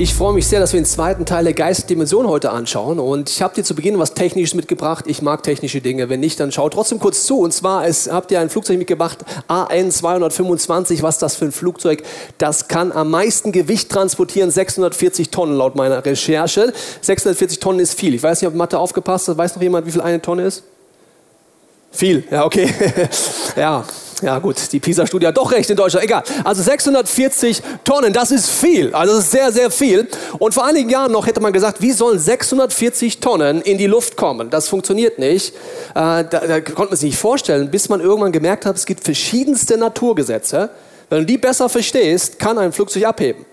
Ich freue mich sehr, dass wir den zweiten Teil der Geistdimension heute anschauen. Und ich habe dir zu Beginn was Technisches mitgebracht. Ich mag technische Dinge. Wenn nicht, dann schau trotzdem kurz zu. Und zwar es, habt ihr ein Flugzeug mitgebracht, AN 225. Was ist das für ein Flugzeug? Das kann am meisten Gewicht transportieren, 640 Tonnen laut meiner Recherche. 640 Tonnen ist viel. Ich weiß nicht, ob Mathe aufgepasst hat. Weiß noch jemand, wie viel eine Tonne ist? Viel, ja, okay. ja, ja gut, die PISA-Studie hat doch recht in Deutschland, egal. Also 640 Tonnen, das ist viel, also das ist sehr, sehr viel. Und vor einigen Jahren noch hätte man gesagt, wie sollen 640 Tonnen in die Luft kommen? Das funktioniert nicht. Äh, da, da konnte man sich nicht vorstellen, bis man irgendwann gemerkt hat, es gibt verschiedenste Naturgesetze. Wenn du die besser verstehst, kann ein Flugzeug abheben.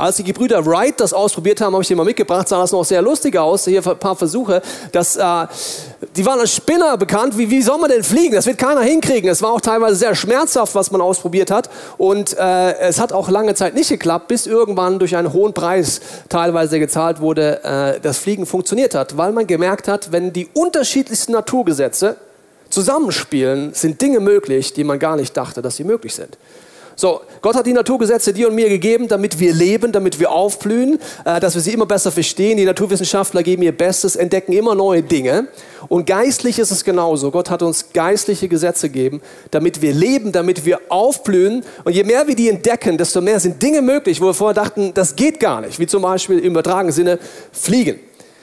Als die Gebrüder Wright das ausprobiert haben, habe ich dir mal mitgebracht, sah das noch sehr lustig aus. Hier ein paar Versuche. Das, äh, die waren als Spinner bekannt. Wie, wie soll man denn fliegen? Das wird keiner hinkriegen. Es war auch teilweise sehr schmerzhaft, was man ausprobiert hat. Und äh, es hat auch lange Zeit nicht geklappt, bis irgendwann durch einen hohen Preis teilweise gezahlt wurde, äh, das Fliegen funktioniert hat. Weil man gemerkt hat, wenn die unterschiedlichsten Naturgesetze zusammenspielen, sind Dinge möglich, die man gar nicht dachte, dass sie möglich sind. So, Gott hat die Naturgesetze dir und mir gegeben, damit wir leben, damit wir aufblühen, äh, dass wir sie immer besser verstehen. Die Naturwissenschaftler geben ihr Bestes, entdecken immer neue Dinge. Und geistlich ist es genauso. Gott hat uns geistliche Gesetze gegeben, damit wir leben, damit wir aufblühen. Und je mehr wir die entdecken, desto mehr sind Dinge möglich, wo wir vorher dachten, das geht gar nicht. Wie zum Beispiel im übertragenen Sinne fliegen.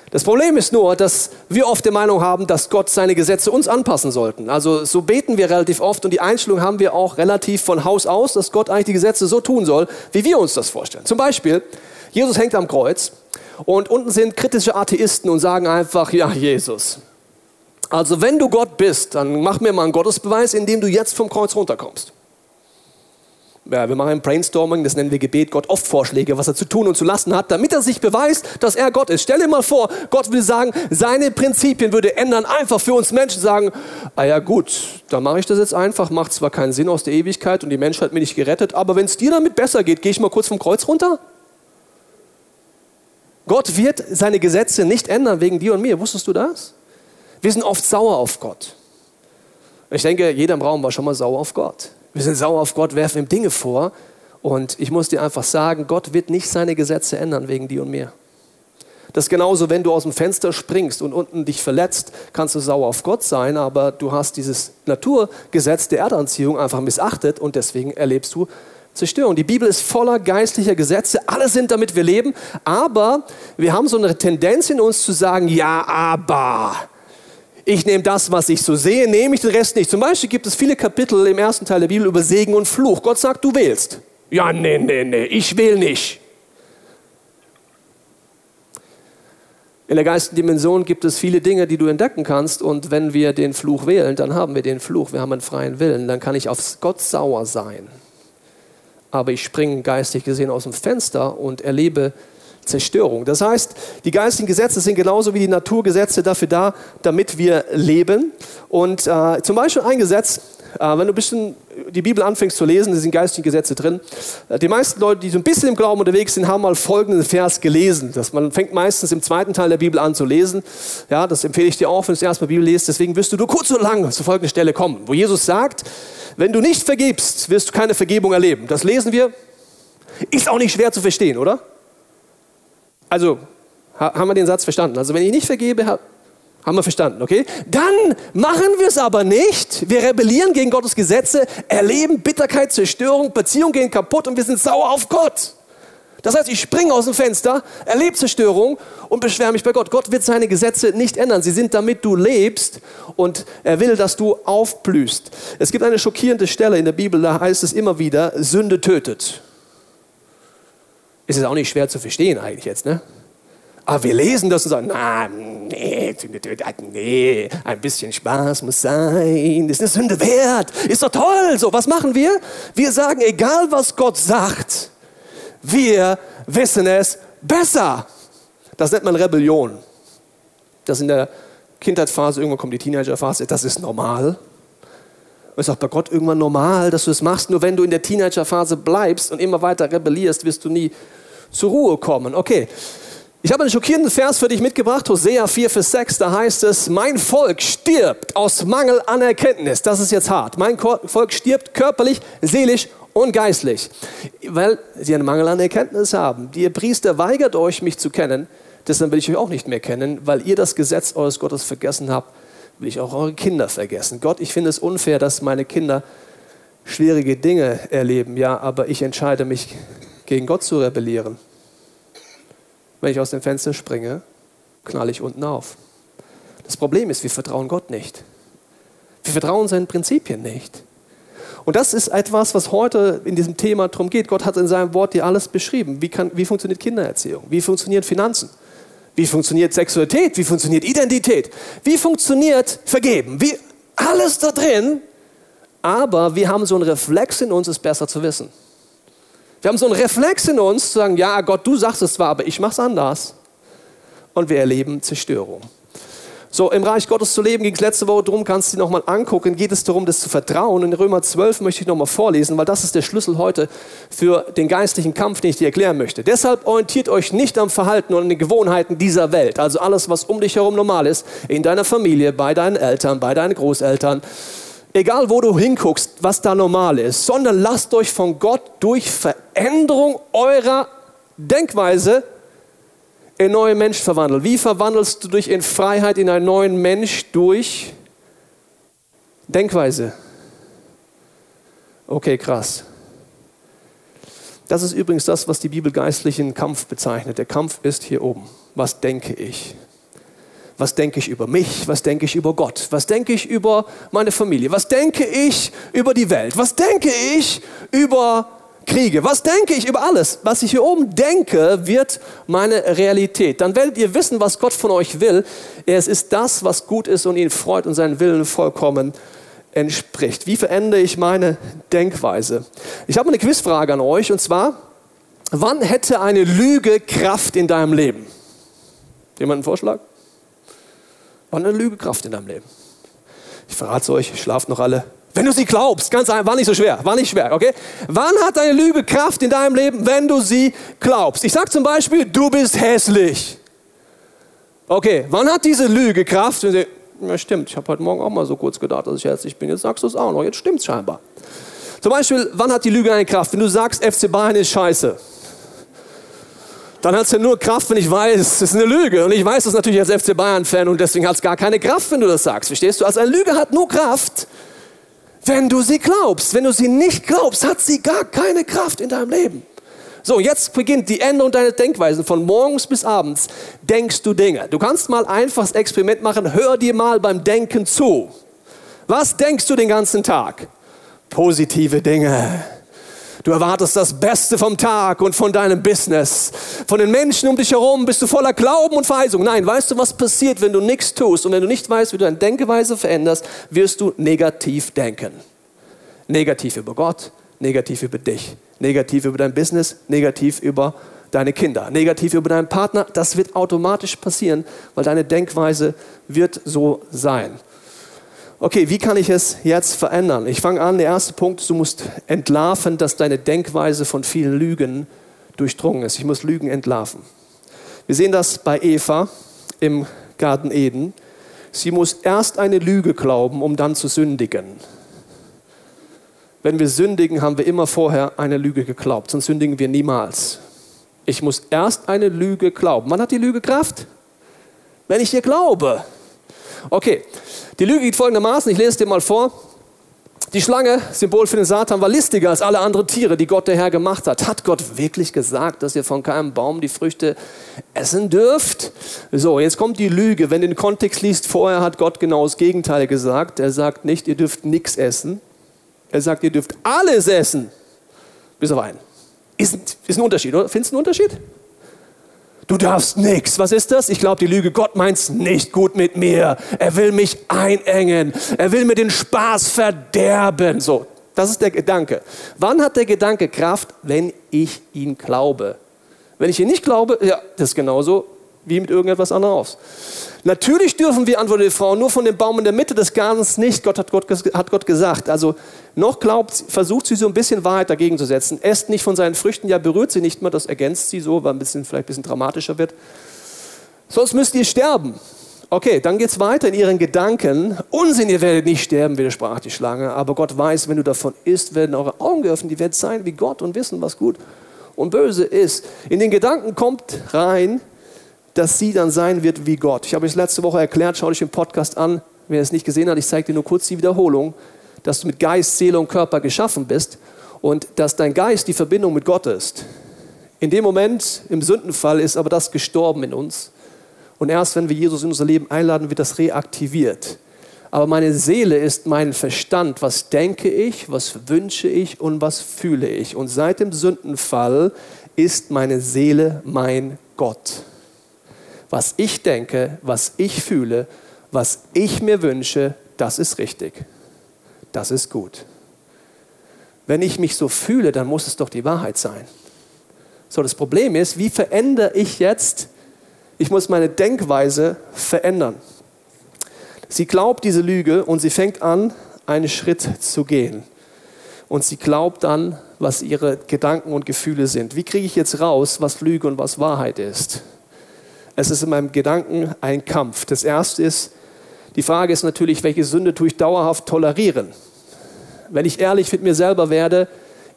Das Problem ist nur, dass wir oft die Meinung haben, dass Gott seine Gesetze uns anpassen sollten. Also so beten wir relativ oft und die Einstellung haben wir auch relativ von Haus aus, dass Gott eigentlich die Gesetze so tun soll, wie wir uns das vorstellen. Zum Beispiel, Jesus hängt am Kreuz und unten sind kritische Atheisten und sagen einfach, ja Jesus. Also wenn du Gott bist, dann mach mir mal einen Gottesbeweis, indem du jetzt vom Kreuz runterkommst ja, wir machen ein Brainstorming, das nennen wir Gebet, Gott oft Vorschläge, was er zu tun und zu lassen hat, damit er sich beweist, dass er Gott ist. Stell dir mal vor, Gott will sagen, seine Prinzipien würde ändern, einfach für uns Menschen sagen, ah ja gut, dann mache ich das jetzt einfach, macht zwar keinen Sinn aus der Ewigkeit und die Menschheit mich nicht gerettet, aber wenn es dir damit besser geht, gehe ich mal kurz vom Kreuz runter? Gott wird seine Gesetze nicht ändern wegen dir und mir. Wusstest du das? Wir sind oft sauer auf Gott. Ich denke, jeder im Raum war schon mal sauer auf Gott. Wir sind sauer auf Gott, werfen ihm Dinge vor. Und ich muss dir einfach sagen, Gott wird nicht seine Gesetze ändern wegen dir und mir. Das ist genauso, wenn du aus dem Fenster springst und unten dich verletzt, kannst du sauer auf Gott sein, aber du hast dieses Naturgesetz der Erdanziehung einfach missachtet und deswegen erlebst du Zerstörung. Die Bibel ist voller geistlicher Gesetze, alle sind damit wir leben, aber wir haben so eine Tendenz in uns zu sagen, ja, aber ich nehme das, was ich so sehe, nehme ich den Rest nicht. Zum Beispiel gibt es viele Kapitel im ersten Teil der Bibel über Segen und Fluch. Gott sagt, du wählst. Ja, nee, nee, nee, ich will nicht. In der geistigen Dimension gibt es viele Dinge, die du entdecken kannst. Und wenn wir den Fluch wählen, dann haben wir den Fluch. Wir haben einen freien Willen. Dann kann ich auf Gott sauer sein. Aber ich springe geistig gesehen aus dem Fenster und erlebe Zerstörung. Das heißt, die geistigen Gesetze sind genauso wie die Naturgesetze dafür da, damit wir leben. Und äh, zum Beispiel ein Gesetz, äh, wenn du ein bisschen die Bibel anfängst zu lesen, da sind geistige Gesetze drin. Äh, die meisten Leute, die so ein bisschen im Glauben unterwegs sind, haben mal folgenden Vers gelesen. Das, man fängt meistens im zweiten Teil der Bibel an zu lesen. Ja, das empfehle ich dir auch, wenn du das erste Mal Bibel liest. Deswegen wirst du nur kurz und lang zur folgenden Stelle kommen, wo Jesus sagt, wenn du nicht vergibst, wirst du keine Vergebung erleben. Das lesen wir. Ist auch nicht schwer zu verstehen, oder? Also, haben wir den Satz verstanden? Also, wenn ich nicht vergebe, haben wir verstanden, okay? Dann machen wir es aber nicht. Wir rebellieren gegen Gottes Gesetze, erleben Bitterkeit, Zerstörung, Beziehungen gehen kaputt und wir sind sauer auf Gott. Das heißt, ich springe aus dem Fenster, erlebe Zerstörung und beschwere mich bei Gott. Gott wird seine Gesetze nicht ändern. Sie sind damit du lebst und er will, dass du aufblühst. Es gibt eine schockierende Stelle in der Bibel, da heißt es immer wieder, Sünde tötet. Ist es auch nicht schwer zu verstehen eigentlich jetzt, ne? Aber wir lesen das und sagen, na, nee, nee, ein bisschen Spaß muss sein, ist eine Sünde wert, ist doch toll. So, was machen wir? Wir sagen, egal was Gott sagt, wir wissen es besser. Das nennt man Rebellion. Das in der Kindheitsphase, irgendwann kommt die Teenagerphase, das ist normal. Und ist auch bei Gott irgendwann normal, dass du es machst. Nur wenn du in der Teenagerphase bleibst und immer weiter rebellierst, wirst du nie zur Ruhe kommen. Okay, Ich habe einen schockierenden Vers für dich mitgebracht, Hosea 4, Vers 6, da heißt es, mein Volk stirbt aus Mangel an Erkenntnis. Das ist jetzt hart. Mein Volk stirbt körperlich, seelisch und geistlich, weil sie einen Mangel an Erkenntnis haben. Ihr Priester weigert euch, mich zu kennen, deshalb will ich euch auch nicht mehr kennen, weil ihr das Gesetz eures Gottes vergessen habt, will ich auch eure Kinder vergessen. Gott, ich finde es unfair, dass meine Kinder schwierige Dinge erleben, ja, aber ich entscheide mich, gegen Gott zu rebellieren. Wenn ich aus dem Fenster springe, knall ich unten auf. Das Problem ist, wir vertrauen Gott nicht. Wir vertrauen seinen Prinzipien nicht. Und das ist etwas, was heute in diesem Thema darum geht. Gott hat in seinem Wort dir alles beschrieben. Wie, kann, wie funktioniert Kindererziehung? Wie funktionieren Finanzen? Wie funktioniert Sexualität? Wie funktioniert Identität? Wie funktioniert Vergeben? Wie, alles da drin. Aber wir haben so einen Reflex in uns, es besser zu wissen. Wir haben so einen Reflex in uns, zu sagen, ja Gott, du sagst es zwar, aber ich mache es anders. Und wir erleben Zerstörung. So, im Reich Gottes zu leben, ging es letzte Woche darum, kannst du dir nochmal angucken, geht es darum, das zu vertrauen. In Römer 12 möchte ich nochmal vorlesen, weil das ist der Schlüssel heute für den geistlichen Kampf, den ich dir erklären möchte. Deshalb orientiert euch nicht am Verhalten und an den Gewohnheiten dieser Welt, also alles, was um dich herum normal ist, in deiner Familie, bei deinen Eltern, bei deinen Großeltern, egal wo du hinguckst, was da normal ist, sondern lasst euch von Gott durch Veränderung eurer Denkweise in neue Mensch verwandeln. Wie verwandelst du dich in Freiheit in einen neuen Mensch durch Denkweise? Okay, krass. Das ist übrigens das, was die Bibel geistlichen Kampf bezeichnet. Der Kampf ist hier oben. Was denke ich? Was denke ich über mich? Was denke ich über Gott? Was denke ich über meine Familie? Was denke ich über die Welt? Was denke ich über Kriege? Was denke ich über alles? Was ich hier oben denke, wird meine Realität. Dann werdet ihr wissen, was Gott von euch will. Es ist das, was gut ist und ihn freut und seinen Willen vollkommen entspricht. Wie verändere ich meine Denkweise? Ich habe eine Quizfrage an euch und zwar, wann hätte eine Lüge Kraft in deinem Leben? Jemand einen Vorschlag? War eine Lüge Kraft in deinem Leben. Ich verrate es euch, schlaft noch alle. Wenn du sie glaubst, ganz einfach, war nicht so schwer, war nicht schwer, okay? Wann hat eine Lüge Kraft in deinem Leben, wenn du sie glaubst? Ich sage zum Beispiel, du bist hässlich. Okay, wann hat diese Lüge Kraft? Ja, stimmt, ich habe heute Morgen auch mal so kurz gedacht, dass ich hässlich bin. Jetzt sagst du es auch noch, jetzt stimmt es scheinbar. Zum Beispiel, wann hat die Lüge eine Kraft? Wenn du sagst, FC Bayern ist scheiße dann hat es ja nur Kraft, wenn ich weiß, es ist eine Lüge. Und ich weiß das natürlich als FC Bayern-Fan und deswegen hat es gar keine Kraft, wenn du das sagst. Verstehst du? Also eine Lüge hat nur Kraft, wenn du sie glaubst. Wenn du sie nicht glaubst, hat sie gar keine Kraft in deinem Leben. So, jetzt beginnt die Änderung deiner Denkweisen. Von morgens bis abends denkst du Dinge. Du kannst mal einfach das Experiment machen. Hör dir mal beim Denken zu. Was denkst du den ganzen Tag? Positive Dinge Du erwartest das Beste vom Tag und von deinem Business. Von den Menschen um dich herum bist du voller Glauben und Verheißung. Nein, weißt du, was passiert, wenn du nichts tust und wenn du nicht weißt, wie du deine Denkweise veränderst, wirst du negativ denken. Negativ über Gott, negativ über dich, negativ über dein Business, negativ über deine Kinder, negativ über deinen Partner. Das wird automatisch passieren, weil deine Denkweise wird so sein okay, wie kann ich es jetzt verändern? Ich fange an, der erste Punkt, du musst entlarven, dass deine Denkweise von vielen Lügen durchdrungen ist. Ich muss Lügen entlarven. Wir sehen das bei Eva im Garten Eden. Sie muss erst eine Lüge glauben, um dann zu sündigen. Wenn wir sündigen, haben wir immer vorher eine Lüge geglaubt, sonst sündigen wir niemals. Ich muss erst eine Lüge glauben. Wann hat die Lüge Kraft? Wenn ich ihr glaube. Okay, die Lüge geht folgendermaßen, ich lese es dir mal vor. Die Schlange, Symbol für den Satan, war listiger als alle anderen Tiere, die Gott der Herr gemacht hat. Hat Gott wirklich gesagt, dass ihr von keinem Baum die Früchte essen dürft? So, jetzt kommt die Lüge. Wenn du den Kontext liest, vorher hat Gott genau das Gegenteil gesagt. Er sagt nicht, ihr dürft nichts essen. Er sagt, ihr dürft alles essen. Bis auf einen. Ist, ist ein Unterschied, oder? Findest du einen Unterschied? Du darfst nichts. Was ist das? Ich glaube, die Lüge, Gott meint's nicht gut mit mir. Er will mich einengen. Er will mir den Spaß verderben. So, das ist der Gedanke. Wann hat der Gedanke Kraft? Wenn ich ihn glaube. Wenn ich ihn nicht glaube, ja, das ist genauso wie mit irgendetwas anderem aus. Natürlich dürfen wir, antwortete die Frau, nur von dem Baum in der Mitte des Gartens nicht. Gott hat, Gott hat Gott gesagt. Also noch glaubt, versucht sie so ein bisschen Wahrheit dagegen zu setzen. Esst nicht von seinen Früchten, ja berührt sie nicht mehr, das ergänzt sie so, weil ein bisschen, vielleicht ein bisschen dramatischer wird. sonst müsst ihr sterben. Okay, dann geht es weiter in ihren Gedanken. Unsinn, ihr werdet nicht sterben, widersprach die Schlange. Aber Gott weiß, wenn du davon isst, werden eure Augen geöffnet. Die werden sein wie Gott und wissen, was gut und böse ist. In den Gedanken kommt rein, dass sie dann sein wird wie Gott. Ich habe es letzte Woche erklärt, schau dich den Podcast an. Wer es nicht gesehen hat, ich zeige dir nur kurz die Wiederholung, dass du mit Geist, Seele und Körper geschaffen bist und dass dein Geist die Verbindung mit Gott ist. In dem Moment, im Sündenfall, ist aber das gestorben in uns. Und erst wenn wir Jesus in unser Leben einladen, wird das reaktiviert. Aber meine Seele ist mein Verstand. Was denke ich, was wünsche ich und was fühle ich? Und seit dem Sündenfall ist meine Seele mein Gott. Was ich denke, was ich fühle, was ich mir wünsche, das ist richtig. Das ist gut. Wenn ich mich so fühle, dann muss es doch die Wahrheit sein. So, das Problem ist, wie verändere ich jetzt ich muss meine Denkweise verändern. Sie glaubt diese Lüge und sie fängt an, einen Schritt zu gehen. Und sie glaubt dann, was ihre Gedanken und Gefühle sind. Wie kriege ich jetzt raus, was Lüge und was Wahrheit ist? Es ist in meinem Gedanken ein Kampf. Das erste ist, die Frage ist natürlich, welche Sünde tue ich dauerhaft tolerieren? Wenn ich ehrlich mit mir selber werde,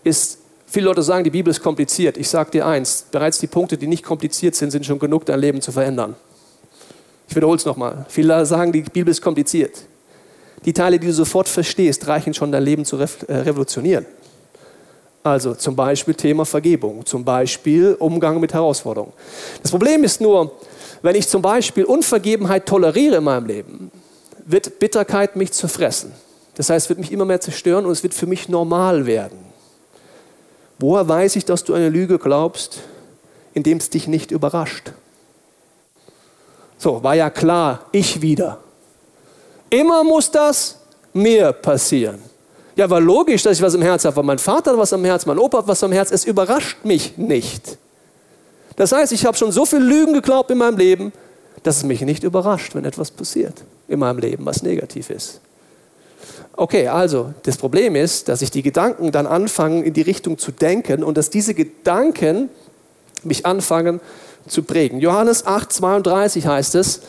ist Viele Leute sagen, die Bibel ist kompliziert. Ich sage dir eins, bereits die Punkte, die nicht kompliziert sind, sind schon genug, dein Leben zu verändern. Ich wiederhole es nochmal. Viele sagen, die Bibel ist kompliziert. Die Teile, die du sofort verstehst, reichen schon, dein Leben zu äh, revolutionieren. Also zum Beispiel Thema Vergebung, zum Beispiel Umgang mit Herausforderungen. Das Problem ist nur, wenn ich zum Beispiel Unvergebenheit toleriere in meinem Leben, wird Bitterkeit mich zerfressen. Das heißt, es wird mich immer mehr zerstören und es wird für mich normal werden. Woher weiß ich, dass du eine Lüge glaubst, indem es dich nicht überrascht? So, war ja klar, ich wieder. Immer muss das mir passieren. Ja, war logisch, dass ich was im Herz habe. Mein Vater hat was am Herz, mein Opa hat was am Herz. Es überrascht mich nicht. Das heißt, ich habe schon so viel Lügen geglaubt in meinem Leben, dass es mich nicht überrascht, wenn etwas passiert in meinem Leben, was negativ ist. Okay, also das Problem ist, dass ich die Gedanken dann anfangen, in die Richtung zu denken und dass diese Gedanken mich anfangen zu prägen. Johannes 8, 32 heißt es,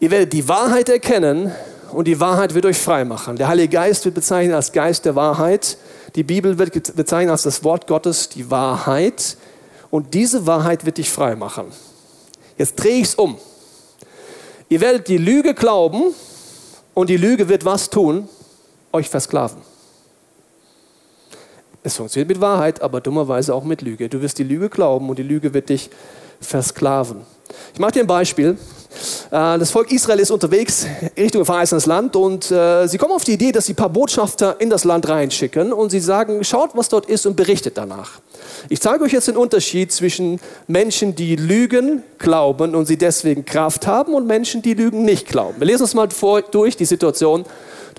ihr werdet die Wahrheit erkennen und die Wahrheit wird euch frei machen. Der Heilige Geist wird bezeichnet als Geist der Wahrheit. Die Bibel wird bezeichnet als das Wort Gottes, die Wahrheit. Und diese Wahrheit wird dich frei machen. Jetzt drehe ich es um. Ihr werdet die Lüge glauben, und die Lüge wird was tun? Euch versklaven. Es funktioniert mit Wahrheit, aber dummerweise auch mit Lüge. Du wirst die Lüge glauben und die Lüge wird dich versklaven. Ich mache dir ein Beispiel. Äh, das Volk Israel ist unterwegs Richtung verheißenes Land und äh, sie kommen auf die Idee, dass sie ein paar Botschafter in das Land reinschicken und sie sagen, schaut, was dort ist und berichtet danach. Ich zeige euch jetzt den Unterschied zwischen Menschen, die Lügen glauben und sie deswegen Kraft haben und Menschen, die Lügen nicht glauben. Wir lesen uns mal vor, durch die Situation.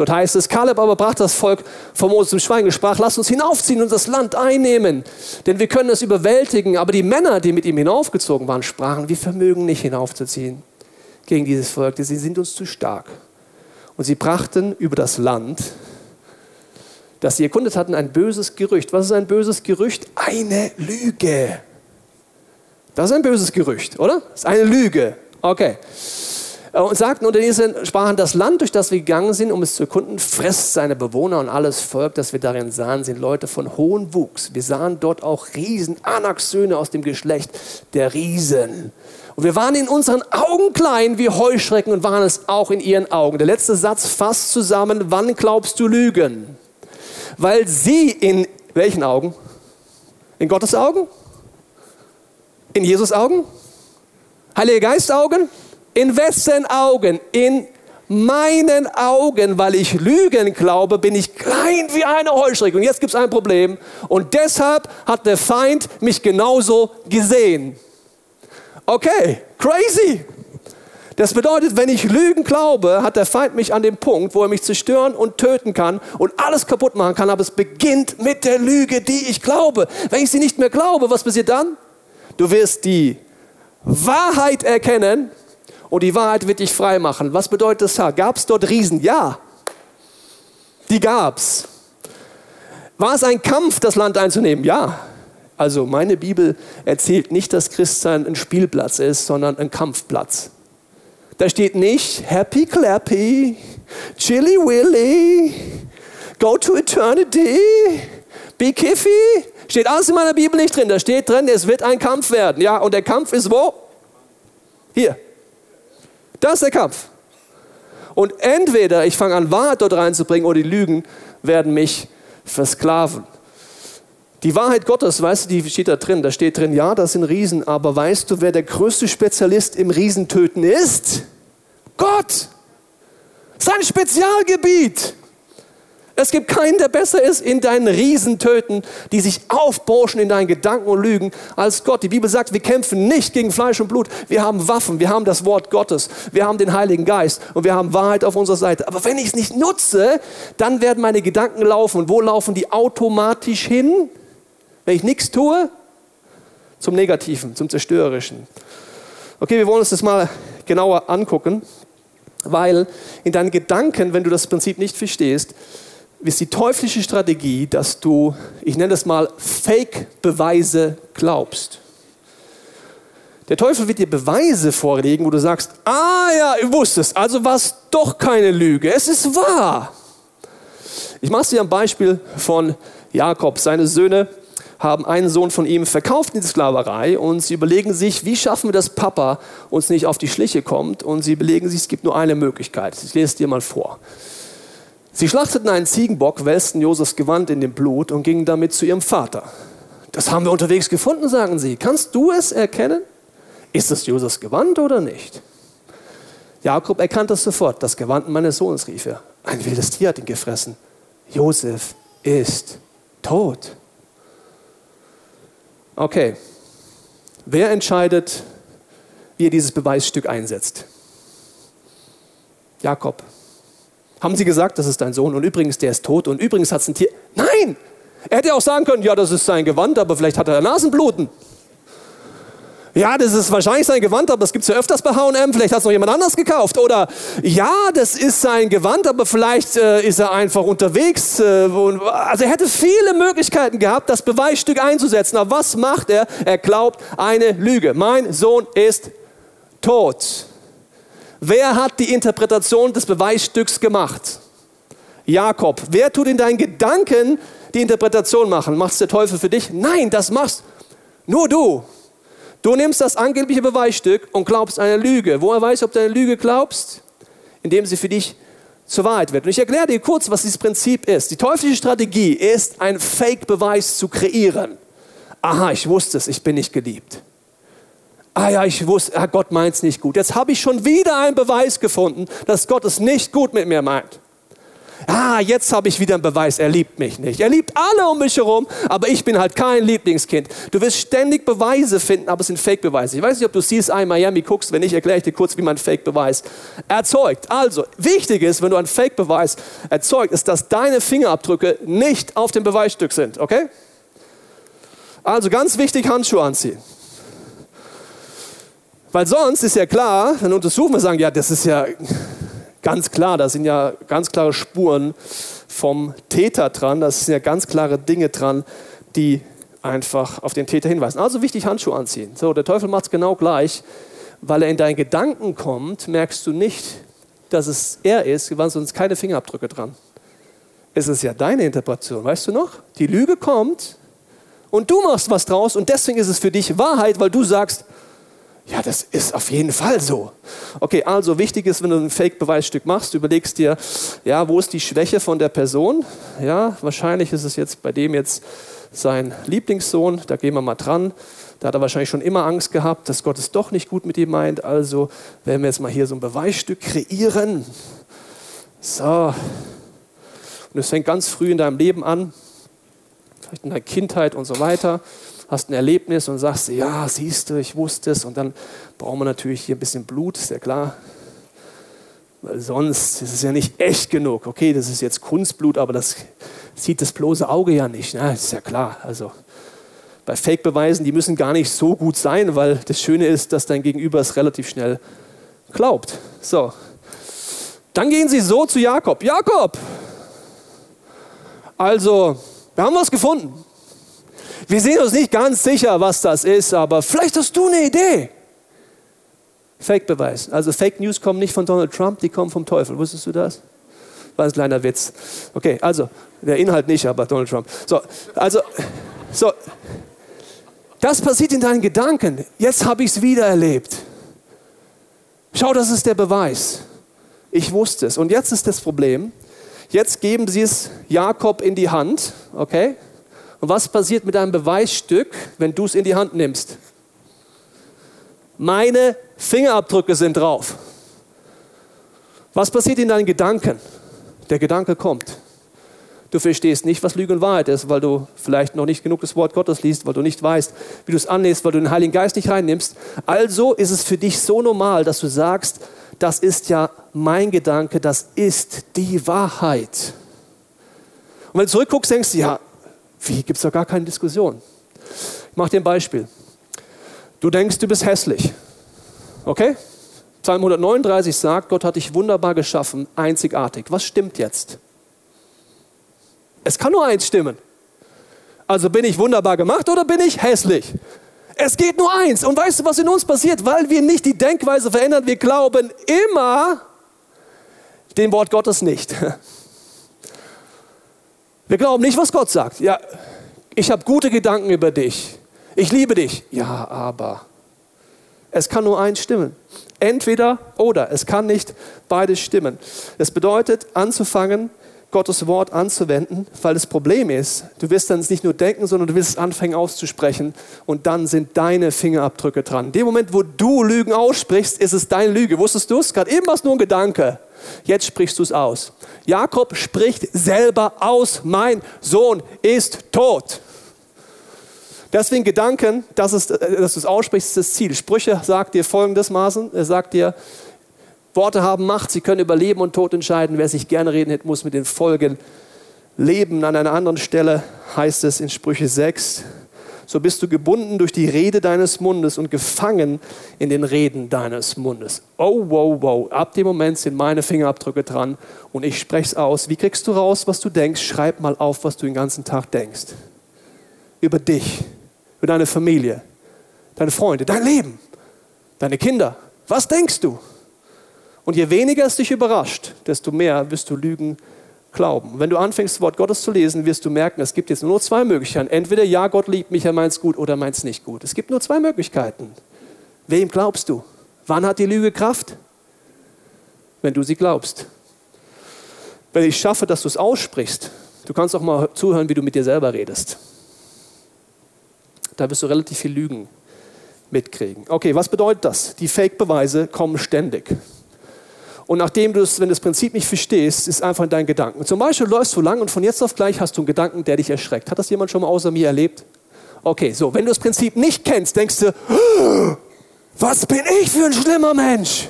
Dort heißt es, Kaleb aber brachte das Volk vor Moses zum Schweigen und sprach, lasst uns hinaufziehen und das Land einnehmen, denn wir können es überwältigen. Aber die Männer, die mit ihm hinaufgezogen waren, sprachen, wir vermögen nicht hinaufzuziehen gegen dieses Volk, sie sind uns zu stark. Und sie brachten über das Land, das sie erkundet hatten, ein böses Gerücht. Was ist ein böses Gerücht? Eine Lüge. Das ist ein böses Gerücht, oder? Das ist eine Lüge. Okay. Äh, und sagten unter diesen sprachen, das Land, durch das wir gegangen sind, um es zu erkunden, frisst seine Bewohner und alles Volk, das wir darin sahen, sind Leute von hohem Wuchs. Wir sahen dort auch Riesen, Anaks-Söhne aus dem Geschlecht der Riesen. Und wir waren in unseren Augen klein wie Heuschrecken und waren es auch in ihren Augen. Der letzte Satz fasst zusammen, wann glaubst du Lügen? Weil sie in welchen Augen? In Gottes Augen? In Jesus Augen? Heilige Geist Augen? In wessen Augen? In meinen Augen, weil ich Lügen glaube, bin ich klein wie eine Heuschrecke. Und jetzt gibt es ein Problem. Und deshalb hat der Feind mich genauso gesehen. Okay, crazy. Das bedeutet, wenn ich Lügen glaube, hat der Feind mich an dem Punkt, wo er mich zerstören und töten kann und alles kaputt machen kann. Aber es beginnt mit der Lüge, die ich glaube. Wenn ich sie nicht mehr glaube, was passiert dann? Du wirst die Wahrheit erkennen und die Wahrheit wird dich frei machen. Was bedeutet das? Gab es dort Riesen? Ja, die gab es. War es ein Kampf, das Land einzunehmen? Ja. Also meine Bibel erzählt nicht, dass Christsein ein Spielplatz ist, sondern ein Kampfplatz. Da steht nicht Happy Clappy, Chilly Willy, Go to Eternity, Be Kiffy. Steht alles in meiner Bibel nicht drin. Da steht drin, es wird ein Kampf werden. Ja, und der Kampf ist wo? Hier. Das ist der Kampf. Und entweder ich fange an, Wahrheit dort reinzubringen, oder die Lügen werden mich versklaven. Die Wahrheit Gottes, weißt du, die steht da drin. Da steht drin, ja, das sind Riesen, aber weißt du, wer der größte Spezialist im Riesentöten ist? Gott. Sein Spezialgebiet. Es gibt keinen, der besser ist in deinen Riesentöten, die sich aufbauschen in deinen Gedanken und Lügen als Gott. Die Bibel sagt, wir kämpfen nicht gegen Fleisch und Blut. Wir haben Waffen, wir haben das Wort Gottes, wir haben den Heiligen Geist und wir haben Wahrheit auf unserer Seite. Aber wenn ich es nicht nutze, dann werden meine Gedanken laufen. Und wo laufen die automatisch hin? Wenn ich nichts tue? Zum Negativen, zum Zerstörerischen. Okay, wir wollen uns das mal genauer angucken, weil in deinen Gedanken, wenn du das Prinzip nicht verstehst, ist die teuflische Strategie, dass du, ich nenne das mal, Fake-Beweise glaubst. Der Teufel wird dir Beweise vorlegen, wo du sagst, ah ja, ich wusste es, also war es doch keine Lüge, es ist wahr. Ich mache es dir am Beispiel von Jakob. Seine Söhne haben einen Sohn von ihm verkauft in die Sklaverei und sie überlegen sich, wie schaffen wir, dass Papa uns nicht auf die Schliche kommt und sie überlegen sich, es gibt nur eine Möglichkeit. Ich lese es dir mal vor. Sie schlachteten einen Ziegenbock, wälzten Josefs Gewand in dem Blut und gingen damit zu ihrem Vater. Das haben wir unterwegs gefunden, sagen sie. Kannst du es erkennen? Ist es Josefs Gewand oder nicht? Jakob erkannte es sofort. Das Gewand meines Sohnes, rief er. Ein wildes Tier hat ihn gefressen. Josef ist tot. Okay. Wer entscheidet, wie er dieses Beweisstück einsetzt? Jakob. Haben sie gesagt, das ist dein Sohn und übrigens, der ist tot und übrigens hat es ein Tier. Nein! Er hätte auch sagen können, ja, das ist sein Gewand, aber vielleicht hat er Nasenbluten. Ja, das ist wahrscheinlich sein Gewand, aber das gibt es ja öfters bei H&M, vielleicht hat es noch jemand anders gekauft. Oder ja, das ist sein Gewand, aber vielleicht äh, ist er einfach unterwegs. Äh, also er hätte viele Möglichkeiten gehabt, das Beweisstück einzusetzen. Aber was macht er? Er glaubt eine Lüge. Mein Sohn ist tot. Wer hat die Interpretation des Beweisstücks gemacht? Jakob. Wer tut in deinen Gedanken die Interpretation machen? Macht es der Teufel für dich? Nein, das machst nur du. Du nimmst das angebliche Beweisstück und glaubst eine Lüge. Woher weißt du, ob du eine Lüge glaubst? Indem sie für dich zur Wahrheit wird. Und ich erkläre dir kurz, was dieses Prinzip ist. Die teuflische Strategie ist, einen Fake-Beweis zu kreieren. Aha, ich wusste es, ich bin nicht geliebt ah ja, ich wusste, ah, Gott meint es nicht gut. Jetzt habe ich schon wieder einen Beweis gefunden, dass Gott es nicht gut mit mir meint. Ah, jetzt habe ich wieder einen Beweis, er liebt mich nicht. Er liebt alle um mich herum, aber ich bin halt kein Lieblingskind. Du wirst ständig Beweise finden, aber es sind Fake-Beweise. Ich weiß nicht, ob du CSI Miami guckst, wenn nicht, erkläre ich dir kurz, wie man Fake-Beweis erzeugt. Also, wichtig ist, wenn du einen Fake-Beweis erzeugt, ist, dass deine Fingerabdrücke nicht auf dem Beweisstück sind, okay? Also ganz wichtig, Handschuhe anziehen. Weil sonst ist ja klar, dann untersuchen wir sagen, ja, das ist ja ganz klar, da sind ja ganz klare Spuren vom Täter dran, da sind ja ganz klare Dinge dran, die einfach auf den Täter hinweisen. Also wichtig, Handschuhe anziehen. So, der Teufel macht es genau gleich, weil er in deinen Gedanken kommt, merkst du nicht, dass es er ist, waren sonst keine Fingerabdrücke dran. Es ist ja deine Interpretation, weißt du noch? Die Lüge kommt und du machst was draus und deswegen ist es für dich Wahrheit, weil du sagst, ja, das ist auf jeden Fall so. Okay, also wichtig ist, wenn du ein Fake-Beweisstück machst, überlegst dir, ja, wo ist die Schwäche von der Person? Ja, wahrscheinlich ist es jetzt bei dem jetzt sein Lieblingssohn, da gehen wir mal dran. Da hat er wahrscheinlich schon immer Angst gehabt, dass Gott es doch nicht gut mit ihm meint. Also werden wir jetzt mal hier so ein Beweisstück kreieren. So. Und es fängt ganz früh in deinem Leben an, vielleicht in der Kindheit und so weiter hast ein Erlebnis und sagst, ja, siehst du, ich wusste es. Und dann brauchen wir natürlich hier ein bisschen Blut, ist ja klar. Weil sonst ist es ja nicht echt genug. Okay, das ist jetzt Kunstblut, aber das sieht das bloße Auge ja nicht. Ne? Ist ja klar. Also bei Fake-Beweisen, die müssen gar nicht so gut sein, weil das Schöne ist, dass dein Gegenüber es relativ schnell glaubt. So. Dann gehen sie so zu Jakob. Jakob, also, wir haben was gefunden. Wir sind uns nicht ganz sicher, was das ist, aber vielleicht hast du eine Idee. Fake-Beweis. Also Fake News kommen nicht von Donald Trump, die kommen vom Teufel. Wusstest du das? War ein kleiner Witz. Okay, also, der Inhalt nicht, aber Donald Trump. So, also, so. Das passiert in deinen Gedanken. Jetzt habe ich es wieder erlebt. Schau, das ist der Beweis. Ich wusste es. Und jetzt ist das Problem. Jetzt geben sie es Jakob in die Hand, okay? Und was passiert mit einem Beweisstück, wenn du es in die Hand nimmst? Meine Fingerabdrücke sind drauf. Was passiert in deinen Gedanken? Der Gedanke kommt. Du verstehst nicht, was Lüge und Wahrheit ist, weil du vielleicht noch nicht genug das Wort Gottes liest, weil du nicht weißt, wie du es annimmst, weil du den Heiligen Geist nicht reinnimmst. Also ist es für dich so normal, dass du sagst, das ist ja mein Gedanke, das ist die Wahrheit. Und wenn du zurückguckst, denkst du, ja, wie gibt es doch gar keine Diskussion. Ich mache dir ein Beispiel. Du denkst, du bist hässlich. Okay? Psalm 139 sagt, Gott hat dich wunderbar geschaffen, einzigartig. Was stimmt jetzt? Es kann nur eins stimmen. Also bin ich wunderbar gemacht oder bin ich hässlich? Es geht nur eins. Und weißt du, was in uns passiert? Weil wir nicht die Denkweise verändern, wir glauben immer dem Wort Gottes nicht. Wir glauben nicht, was Gott sagt. Ja, ich habe gute Gedanken über dich. Ich liebe dich. Ja, aber es kann nur eins stimmen. Entweder oder. Es kann nicht beides stimmen. Es bedeutet, anzufangen, Gottes Wort anzuwenden, weil das Problem ist, du wirst dann nicht nur denken, sondern du wirst anfangen auszusprechen und dann sind deine Fingerabdrücke dran. In dem Moment, wo du Lügen aussprichst, ist es deine Lüge. Wusstest du es? Gerade eben war es nur ein Gedanke. Jetzt sprichst du es aus. Jakob spricht selber aus, mein Sohn ist tot. Deswegen Gedanken, dass, es, äh, dass du es aussprichst, ist das Ziel. Sprüche sagt dir folgendes er sagt dir, Worte haben Macht, sie können über Leben und Tod entscheiden. Wer sich gerne reden hätte, muss mit den Folgen leben. An einer anderen Stelle heißt es in Sprüche 6, so bist du gebunden durch die Rede deines Mundes und gefangen in den Reden deines Mundes. Oh, wow, wow. Ab dem Moment sind meine Fingerabdrücke dran und ich spreche es aus. Wie kriegst du raus, was du denkst? Schreib mal auf, was du den ganzen Tag denkst. Über dich, über deine Familie, deine Freunde, dein Leben, deine Kinder. Was denkst du? Und je weniger es dich überrascht, desto mehr wirst du Lügen glauben. Wenn du anfängst, das Wort Gottes zu lesen, wirst du merken, es gibt jetzt nur zwei Möglichkeiten. Entweder ja, Gott liebt mich, er meint es gut, oder meint es nicht gut. Es gibt nur zwei Möglichkeiten. Wem glaubst du? Wann hat die Lüge Kraft? Wenn du sie glaubst. Wenn ich schaffe, dass du es aussprichst, du kannst auch mal zuhören, wie du mit dir selber redest. Da wirst du relativ viel Lügen mitkriegen. Okay, was bedeutet das? Die Fake-Beweise kommen ständig. Und nachdem du es, wenn du das Prinzip nicht verstehst, ist einfach in deinen Gedanken. Zum Beispiel läufst du lang und von jetzt auf gleich hast du einen Gedanken, der dich erschreckt. Hat das jemand schon mal außer mir erlebt? Okay, so, wenn du das Prinzip nicht kennst, denkst du, was bin ich für ein schlimmer Mensch?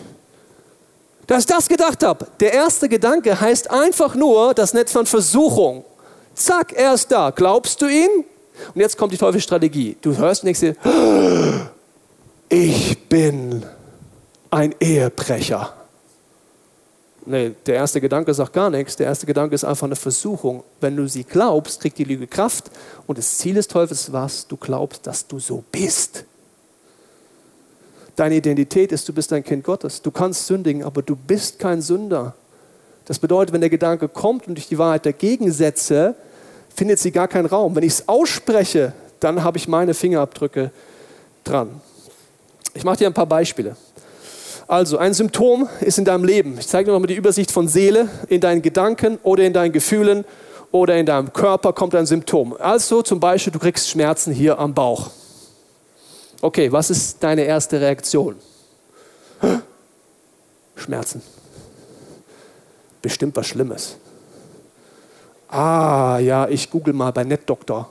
Dass ich das gedacht habe. Der erste Gedanke heißt einfach nur das Netz von Versuchung. Zack, er ist da. Glaubst du ihn? Und jetzt kommt die Teufelsstrategie. Du hörst und denkst dir, ich bin ein Ehebrecher. Nee, der erste Gedanke sagt gar nichts. Der erste Gedanke ist einfach eine Versuchung. Wenn du sie glaubst, kriegt die Lüge Kraft. Und das Ziel des Teufels was? Du glaubst, dass du so bist. Deine Identität ist, du bist ein Kind Gottes. Du kannst sündigen, aber du bist kein Sünder. Das bedeutet, wenn der Gedanke kommt und ich die Wahrheit dagegen setze, findet sie gar keinen Raum. Wenn ich es ausspreche, dann habe ich meine Fingerabdrücke dran. Ich mache dir ein paar Beispiele. Also ein Symptom ist in deinem Leben. Ich zeige dir nochmal die Übersicht von Seele. In deinen Gedanken oder in deinen Gefühlen oder in deinem Körper kommt ein Symptom. Also zum Beispiel, du kriegst Schmerzen hier am Bauch. Okay, was ist deine erste Reaktion? Schmerzen. Bestimmt was Schlimmes. Ah, ja, ich google mal bei NetDoktor.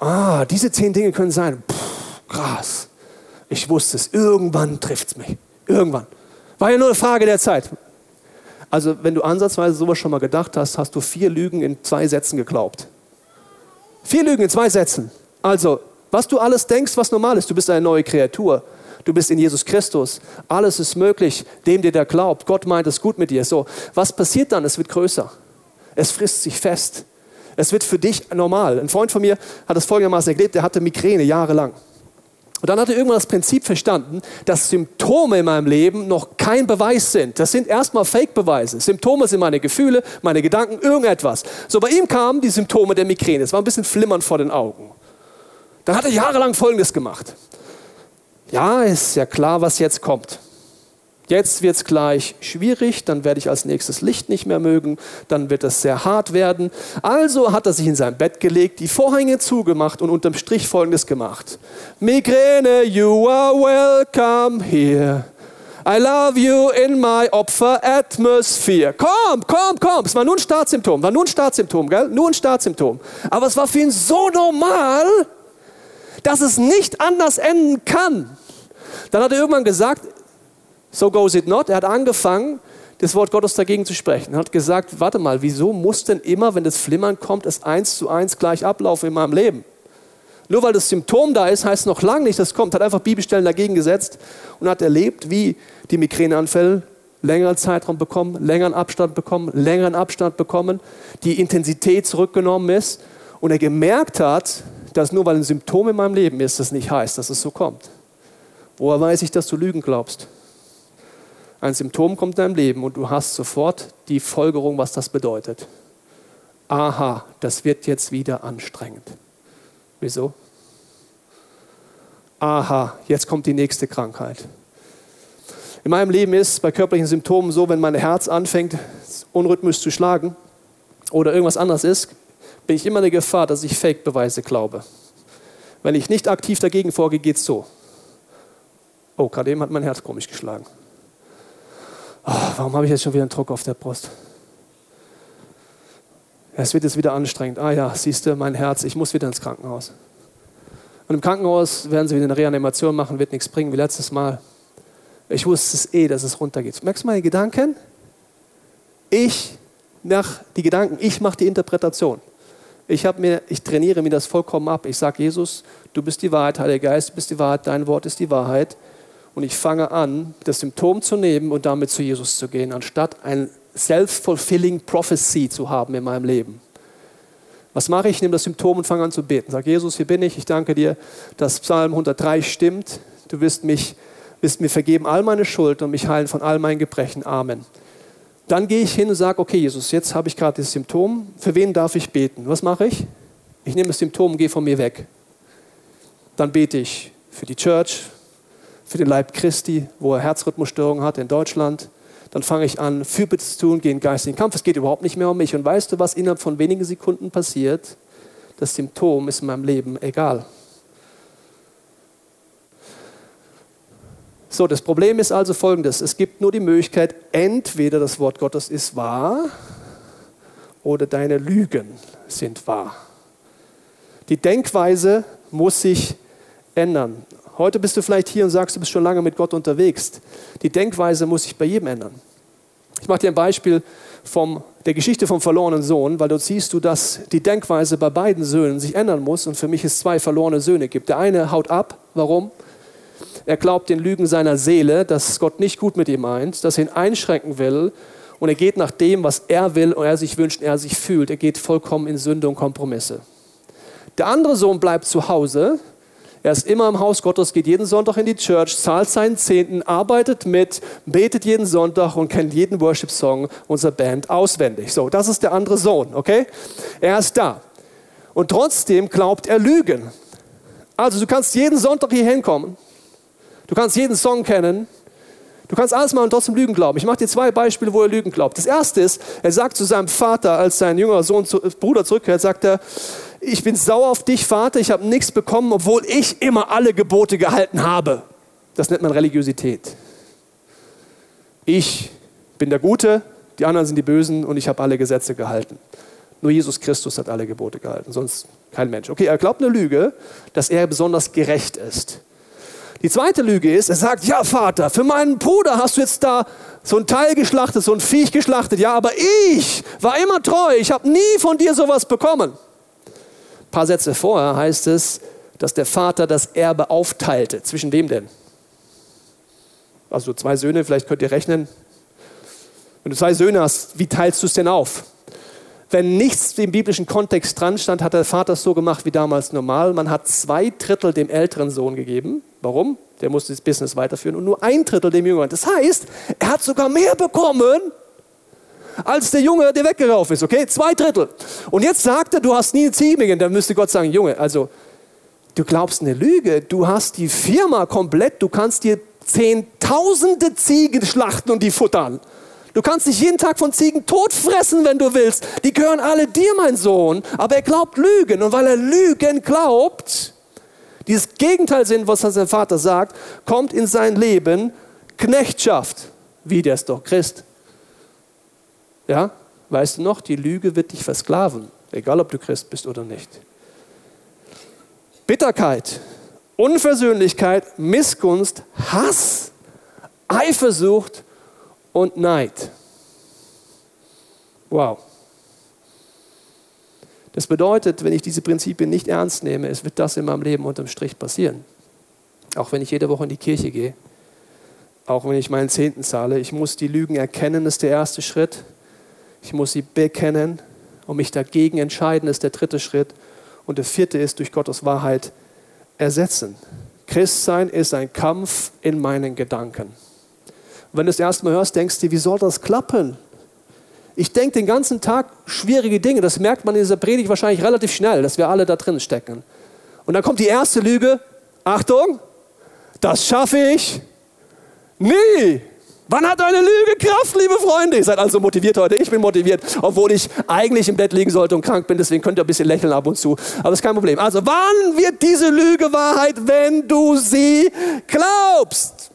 Ah, diese zehn Dinge können sein. Puh, krass. Ich wusste es, irgendwann trifft es mich. Irgendwann. War ja nur eine Frage der Zeit. Also, wenn du ansatzweise sowas schon mal gedacht hast, hast du vier Lügen in zwei Sätzen geglaubt. Vier Lügen in zwei Sätzen. Also, was du alles denkst, was normal ist, du bist eine neue Kreatur. Du bist in Jesus Christus. Alles ist möglich, dem, der da glaubt. Gott meint es gut mit dir. So, was passiert dann? Es wird größer. Es frisst sich fest. Es wird für dich normal. Ein Freund von mir hat das folgendermaßen erlebt, der hatte Migräne jahrelang. Und dann hat er irgendwann das Prinzip verstanden, dass Symptome in meinem Leben noch kein Beweis sind. Das sind erstmal Fake-Beweise. Symptome sind meine Gefühle, meine Gedanken, irgendetwas. So bei ihm kamen die Symptome der Migräne. Es war ein bisschen flimmern vor den Augen. Dann hat er jahrelang Folgendes gemacht. Ja, ist ja klar, was jetzt kommt. Jetzt wird es gleich schwierig, dann werde ich als nächstes Licht nicht mehr mögen, dann wird es sehr hart werden. Also hat er sich in sein Bett gelegt, die Vorhänge zugemacht und unterm Strich Folgendes gemacht. Migräne, you are welcome here. I love you in my Opfer atmosphere. Komm, komm, komm. Es war nur ein Startsymptom, war nur ein Startsymptom, gell? Nur ein Startsymptom. Aber es war für ihn so normal, dass es nicht anders enden kann. Dann hat er irgendwann gesagt, so goes it not. Er hat angefangen, das Wort Gottes dagegen zu sprechen. Er hat gesagt, warte mal, wieso muss denn immer, wenn das Flimmern kommt, es eins zu eins gleich ablaufen in meinem Leben? Nur weil das Symptom da ist, heißt noch lange nicht, dass es kommt. Hat einfach Bibelstellen dagegen gesetzt und hat erlebt, wie die Migräneanfälle längeren Zeitraum bekommen, längeren Abstand bekommen, längeren Abstand bekommen, die Intensität zurückgenommen ist und er gemerkt hat, dass nur weil ein Symptom in meinem Leben ist, das nicht heißt, dass es so kommt. Woher weiß ich, dass du Lügen glaubst? Ein Symptom kommt in deinem Leben und du hast sofort die Folgerung, was das bedeutet. Aha, das wird jetzt wieder anstrengend. Wieso? Aha, jetzt kommt die nächste Krankheit. In meinem Leben ist es bei körperlichen Symptomen so, wenn mein Herz anfängt, unrhythmisch zu schlagen oder irgendwas anderes ist, bin ich immer in der Gefahr, dass ich Fake-Beweise glaube. Wenn ich nicht aktiv dagegen vorgehe, geht es so. Oh, gerade eben hat mein Herz komisch geschlagen. Oh, warum habe ich jetzt schon wieder einen Druck auf der Brust? Es wird jetzt wieder anstrengend. Ah ja, siehst du, mein Herz, ich muss wieder ins Krankenhaus. Und im Krankenhaus werden sie wieder eine Reanimation machen, wird nichts bringen wie letztes Mal. Ich wusste es eh, dass es runtergeht. Merkst du meine Gedanken? Ich nach die Gedanken, ich mache die Interpretation. Ich, mir, ich trainiere mir das vollkommen ab. Ich sage, Jesus, du bist die Wahrheit, Heiliger Geist, du bist die Wahrheit, dein Wort ist die Wahrheit und ich fange an, das Symptom zu nehmen und damit zu Jesus zu gehen, anstatt ein self-fulfilling prophecy zu haben in meinem Leben. Was mache ich? Ich nehme das Symptom und fange an zu beten. Sag Jesus, hier bin ich. Ich danke dir, dass Psalm 103 stimmt. Du wirst mich, wirst mir vergeben all meine Schuld und mich heilen von all meinen Gebrechen. Amen. Dann gehe ich hin und sage, okay, Jesus, jetzt habe ich gerade das Symptom. Für wen darf ich beten? Was mache ich? Ich nehme das Symptom und gehe von mir weg. Dann bete ich für die Church, für den Leib Christi, wo er Herzrhythmusstörungen hat in Deutschland. Dann fange ich an, Fürbitte zu tun, gehe in geistigen Kampf. Es geht überhaupt nicht mehr um mich. Und weißt du, was innerhalb von wenigen Sekunden passiert? Das Symptom ist in meinem Leben egal. So, das Problem ist also folgendes. Es gibt nur die Möglichkeit, entweder das Wort Gottes ist wahr oder deine Lügen sind wahr. Die Denkweise muss sich ändern. Heute bist du vielleicht hier und sagst, du bist schon lange mit Gott unterwegs. Die Denkweise muss sich bei jedem ändern. Ich mache dir ein Beispiel von der Geschichte vom verlorenen Sohn, weil dort siehst du, dass die Denkweise bei beiden Söhnen sich ändern muss und für mich es zwei verlorene Söhne gibt. Der eine haut ab. Warum? Er glaubt den Lügen seiner Seele, dass Gott nicht gut mit ihm meint, dass er ihn einschränken will und er geht nach dem, was er will und er sich wünscht, und er sich fühlt. Er geht vollkommen in Sünde und Kompromisse. Der andere Sohn bleibt zu Hause er ist immer im Haus Gottes, geht jeden Sonntag in die Church, zahlt seinen Zehnten, arbeitet mit, betet jeden Sonntag und kennt jeden Worship-Song unserer Band auswendig. So, das ist der andere Sohn, okay? Er ist da. Und trotzdem glaubt er Lügen. Also, du kannst jeden Sonntag hier hinkommen. Du kannst jeden Song kennen. Du kannst alles machen und trotzdem Lügen glauben. Ich mache dir zwei Beispiele, wo er Lügen glaubt. Das erste ist, er sagt zu seinem Vater, als sein jüngerer Sohn, Bruder zurückkehrt, sagt er, ich bin sauer auf dich, Vater, ich habe nichts bekommen, obwohl ich immer alle Gebote gehalten habe. Das nennt man Religiosität. Ich bin der Gute, die anderen sind die Bösen und ich habe alle Gesetze gehalten. Nur Jesus Christus hat alle Gebote gehalten, sonst kein Mensch. Okay, er glaubt eine Lüge, dass er besonders gerecht ist. Die zweite Lüge ist, er sagt, ja Vater, für meinen Bruder hast du jetzt da so ein Teil geschlachtet, so ein Viech geschlachtet, ja, aber ich war immer treu, ich habe nie von dir sowas bekommen paar Sätze vorher heißt es, dass der Vater das Erbe aufteilte. Zwischen wem denn? Also zwei Söhne, vielleicht könnt ihr rechnen. Wenn du zwei Söhne hast, wie teilst du es denn auf? Wenn nichts im biblischen Kontext dran stand, hat der Vater es so gemacht wie damals normal. Man hat zwei Drittel dem älteren Sohn gegeben. Warum? Der musste das Business weiterführen und nur ein Drittel dem Jüngeren. Das heißt, er hat sogar mehr bekommen, als der Junge, der weggelaufen ist. Okay, zwei Drittel. Und jetzt sagt er, du hast nie eine Ziege. Dann müsste Gott sagen, Junge, also du glaubst eine Lüge. Du hast die Firma komplett. Du kannst dir zehntausende Ziegen schlachten und die futtern. Du kannst dich jeden Tag von Ziegen totfressen, wenn du willst. Die gehören alle dir, mein Sohn. Aber er glaubt Lügen. Und weil er Lügen glaubt, dieses Gegenteil sind, was sein Vater sagt, kommt in sein Leben Knechtschaft. Wie der ist doch Christ. Ja, weißt du noch, die Lüge wird dich versklaven, egal ob du Christ bist oder nicht. Bitterkeit, Unversöhnlichkeit, Missgunst, Hass, Eifersucht und Neid. Wow. Das bedeutet, wenn ich diese Prinzipien nicht ernst nehme, es wird das in meinem Leben unterm Strich passieren. Auch wenn ich jede Woche in die Kirche gehe, auch wenn ich meinen Zehnten zahle, ich muss die Lügen erkennen, das ist der erste Schritt. Ich muss sie bekennen und mich dagegen entscheiden, ist der dritte Schritt. Und der vierte ist durch Gottes Wahrheit ersetzen. Christsein ist ein Kampf in meinen Gedanken wenn du es erstmal hörst, denkst du, wie soll das klappen? Ich denke den ganzen Tag schwierige Dinge. Das merkt man in dieser Predigt wahrscheinlich relativ schnell, dass wir alle da drin stecken. Und dann kommt die erste Lüge. Achtung, das schaffe ich nie. Wann hat eine Lüge Kraft, liebe Freunde? Ihr seid also motiviert heute. Ich bin motiviert, obwohl ich eigentlich im Bett liegen sollte und krank bin. Deswegen könnt ihr ein bisschen lächeln ab und zu. Aber ist kein Problem. Also, wann wird diese Lüge Wahrheit, wenn du sie glaubst?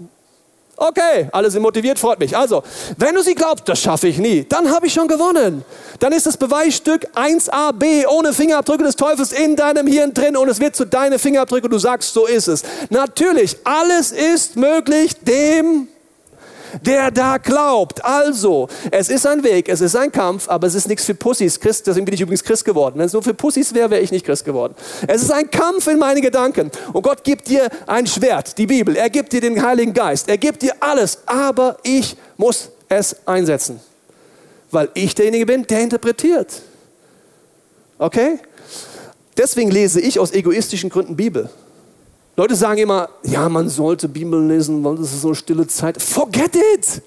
Okay, alle sind motiviert, freut mich. Also, wenn du sie glaubst, das schaffe ich nie, dann habe ich schon gewonnen. Dann ist das Beweisstück 1ab ohne Fingerabdrücke des Teufels in deinem Hirn drin und es wird zu deinen Fingerabdrücken und du sagst, so ist es. Natürlich, alles ist möglich dem der da glaubt. Also, es ist ein Weg, es ist ein Kampf, aber es ist nichts für Pussys. Christ, deswegen bin ich übrigens Christ geworden. Wenn es nur für Pussys wäre, wäre ich nicht Christ geworden. Es ist ein Kampf in meine Gedanken. Und Gott gibt dir ein Schwert, die Bibel. Er gibt dir den Heiligen Geist. Er gibt dir alles. Aber ich muss es einsetzen. Weil ich derjenige bin, der interpretiert. Okay? Deswegen lese ich aus egoistischen Gründen Bibel. Leute sagen immer, ja, man sollte Bibel lesen, weil das ist so eine stille Zeit. Forget it!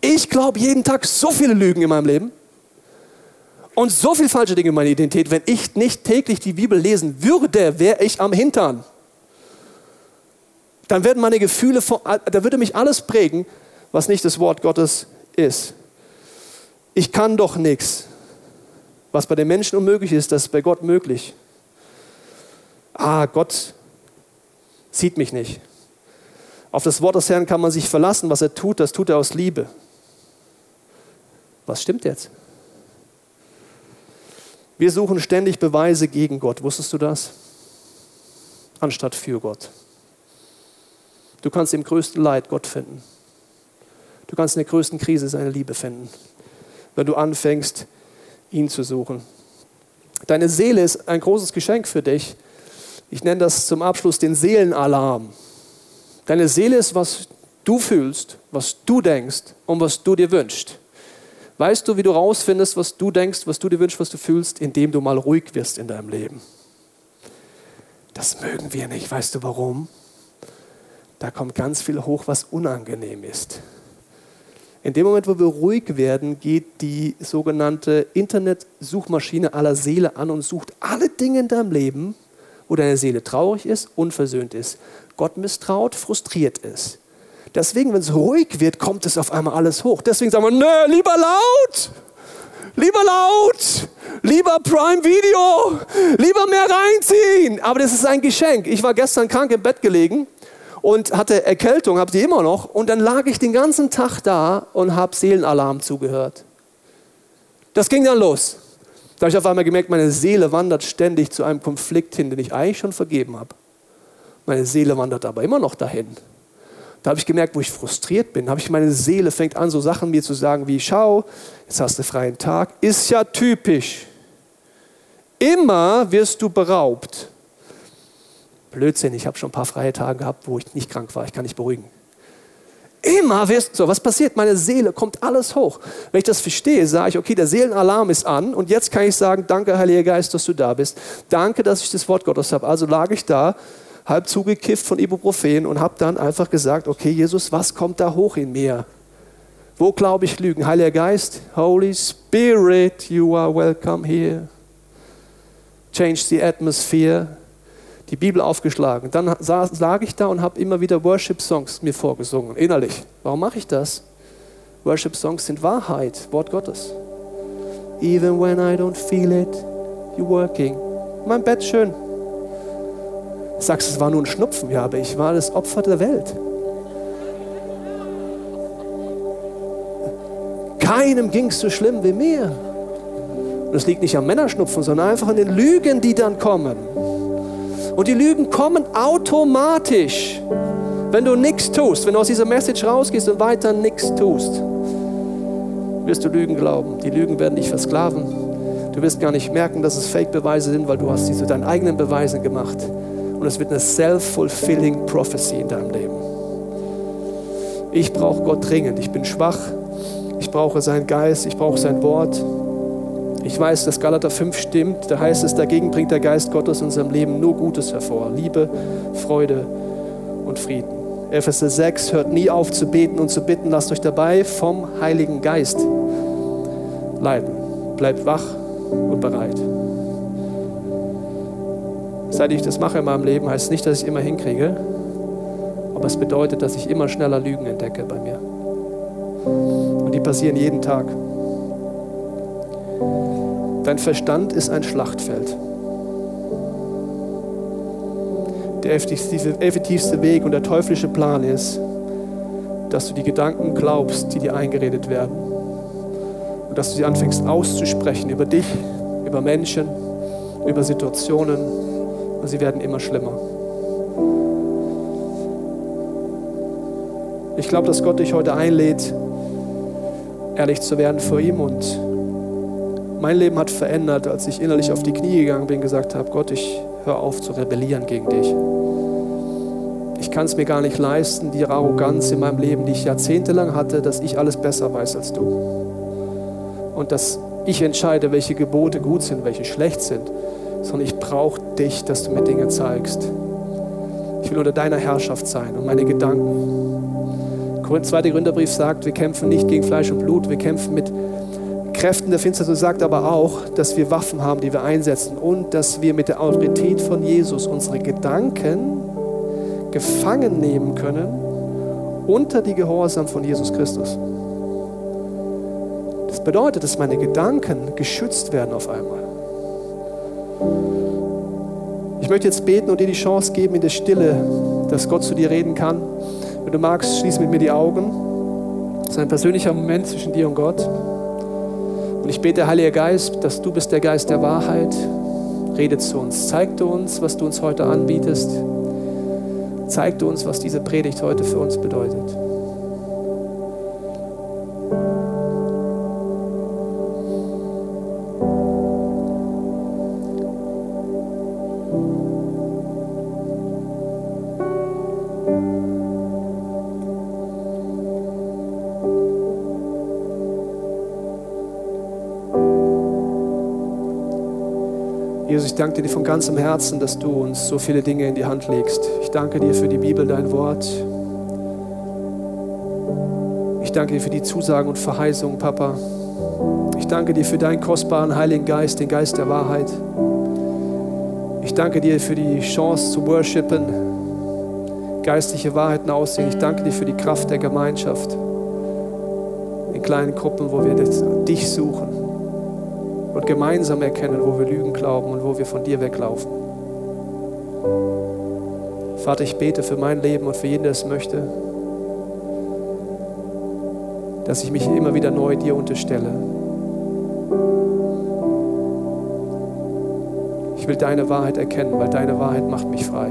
Ich glaube jeden Tag so viele Lügen in meinem Leben und so viele falsche Dinge in meiner Identität. Wenn ich nicht täglich die Bibel lesen würde, wäre ich am Hintern. Dann werden meine Gefühle, da würde mich alles prägen, was nicht das Wort Gottes ist. Ich kann doch nichts. Was bei den Menschen unmöglich ist, das ist bei Gott möglich. Ah, Gott sieht mich nicht. Auf das Wort des Herrn kann man sich verlassen. Was er tut, das tut er aus Liebe. Was stimmt jetzt? Wir suchen ständig Beweise gegen Gott. Wusstest du das? Anstatt für Gott. Du kannst im größten Leid Gott finden. Du kannst in der größten Krise seine Liebe finden, wenn du anfängst, ihn zu suchen. Deine Seele ist ein großes Geschenk für dich, ich nenne das zum Abschluss den Seelenalarm. Deine Seele ist, was du fühlst, was du denkst und was du dir wünschst. Weißt du, wie du rausfindest, was du denkst, was du dir wünschst, was du fühlst, indem du mal ruhig wirst in deinem Leben? Das mögen wir nicht. Weißt du warum? Da kommt ganz viel hoch, was unangenehm ist. In dem Moment, wo wir ruhig werden, geht die sogenannte Internet-Suchmaschine aller Seele an und sucht alle Dinge in deinem Leben, wo deine Seele traurig ist, unversöhnt ist, Gott misstraut, frustriert ist. Deswegen, wenn es ruhig wird, kommt es auf einmal alles hoch. Deswegen sagen wir, nö, lieber laut, lieber laut, lieber Prime Video, lieber mehr reinziehen. Aber das ist ein Geschenk. Ich war gestern krank im Bett gelegen und hatte Erkältung, habe sie immer noch. Und dann lag ich den ganzen Tag da und habe Seelenalarm zugehört. Das ging dann los. Da habe ich auf einmal gemerkt, meine Seele wandert ständig zu einem Konflikt hin, den ich eigentlich schon vergeben habe. Meine Seele wandert aber immer noch dahin. Da habe ich gemerkt, wo ich frustriert bin, habe ich meine Seele fängt an, so Sachen mir zu sagen wie, schau, jetzt hast du freien Tag, ist ja typisch. Immer wirst du beraubt. Blödsinn, ich habe schon ein paar freie Tage gehabt, wo ich nicht krank war, ich kann nicht beruhigen. Immer wirst so, was passiert? Meine Seele kommt alles hoch. Wenn ich das verstehe, sage ich, okay, der Seelenalarm ist an und jetzt kann ich sagen, danke, Heiliger Geist, dass du da bist. Danke, dass ich das Wort Gottes habe. Also lag ich da, halb zugekifft von Ibuprofen und habe dann einfach gesagt, okay, Jesus, was kommt da hoch in mir? Wo glaube ich Lügen? Heiliger Geist, Holy Spirit, you are welcome here. Change the atmosphere die Bibel aufgeschlagen. Dann lag ich da und habe immer wieder Worship-Songs mir vorgesungen, innerlich. Warum mache ich das? Worship-Songs sind Wahrheit, Wort Gottes. Even when I don't feel it, you're working. Mein Bett schön. Sagst, es war nur ein Schnupfen, ja, aber ich war das Opfer der Welt. Keinem ging es so schlimm wie mir. Und es liegt nicht am Männerschnupfen, sondern einfach an den Lügen, die dann kommen. Und die Lügen kommen automatisch, wenn du nichts tust. Wenn du aus dieser Message rausgehst und weiter nichts tust, wirst du Lügen glauben. Die Lügen werden dich versklaven. Du wirst gar nicht merken, dass es Fake-Beweise sind, weil du hast sie zu deinen eigenen Beweisen gemacht. Und es wird eine self-fulfilling prophecy in deinem Leben. Ich brauche Gott dringend. Ich bin schwach. Ich brauche seinen Geist. Ich brauche sein Wort. Ich weiß, dass Galater 5 stimmt. Da heißt es, dagegen bringt der Geist Gottes in unserem Leben nur Gutes hervor. Liebe, Freude und Frieden. Epheser 6 hört nie auf zu beten und zu bitten. Lasst euch dabei vom Heiligen Geist leiten. Bleibt wach und bereit. Seit ich das mache in meinem Leben, heißt es nicht, dass ich immer hinkriege, aber es bedeutet, dass ich immer schneller Lügen entdecke bei mir. Und die passieren jeden Tag. Dein Verstand ist ein Schlachtfeld. Der effektivste Weg und der teuflische Plan ist, dass du die Gedanken glaubst, die dir eingeredet werden. Und dass du sie anfängst auszusprechen über dich, über Menschen, über Situationen. Und sie werden immer schlimmer. Ich glaube, dass Gott dich heute einlädt, ehrlich zu werden vor ihm und mein Leben hat verändert, als ich innerlich auf die Knie gegangen bin, und gesagt habe, Gott, ich höre auf zu rebellieren gegen dich. Ich kann es mir gar nicht leisten, die Arroganz in meinem Leben, die ich jahrzehntelang hatte, dass ich alles besser weiß als du. Und dass ich entscheide, welche Gebote gut sind, welche schlecht sind, sondern ich brauche dich, dass du mir Dinge zeigst. Ich will unter deiner Herrschaft sein und meine Gedanken. Der zweite Gründerbrief sagt, wir kämpfen nicht gegen Fleisch und Blut, wir kämpfen mit Kräften der Finsternis sagt aber auch, dass wir Waffen haben, die wir einsetzen und dass wir mit der Autorität von Jesus unsere Gedanken gefangen nehmen können unter die Gehorsam von Jesus Christus. Das bedeutet, dass meine Gedanken geschützt werden auf einmal. Ich möchte jetzt beten und dir die Chance geben in der Stille, dass Gott zu dir reden kann. Wenn du magst, schließ mit mir die Augen. Das ist ein persönlicher Moment zwischen dir und Gott. Und ich bete, Heiliger Geist, dass du bist der Geist der Wahrheit. Rede zu uns. Zeig du uns, was du uns heute anbietest. Zeig du uns, was diese Predigt heute für uns bedeutet. Ich danke dir von ganzem Herzen, dass du uns so viele Dinge in die Hand legst. Ich danke dir für die Bibel, dein Wort. Ich danke dir für die Zusagen und Verheißungen, Papa. Ich danke dir für deinen kostbaren Heiligen Geist, den Geist der Wahrheit. Ich danke dir für die Chance zu worshipen, geistliche Wahrheiten aussehen. Ich danke dir für die Kraft der Gemeinschaft in kleinen Gruppen, wo wir dich suchen und gemeinsam erkennen, wo wir Lügen glauben und wo wir von dir weglaufen. Vater, ich bete für mein Leben und für jeden, der es möchte, dass ich mich immer wieder neu dir unterstelle. Ich will deine Wahrheit erkennen, weil deine Wahrheit macht mich frei.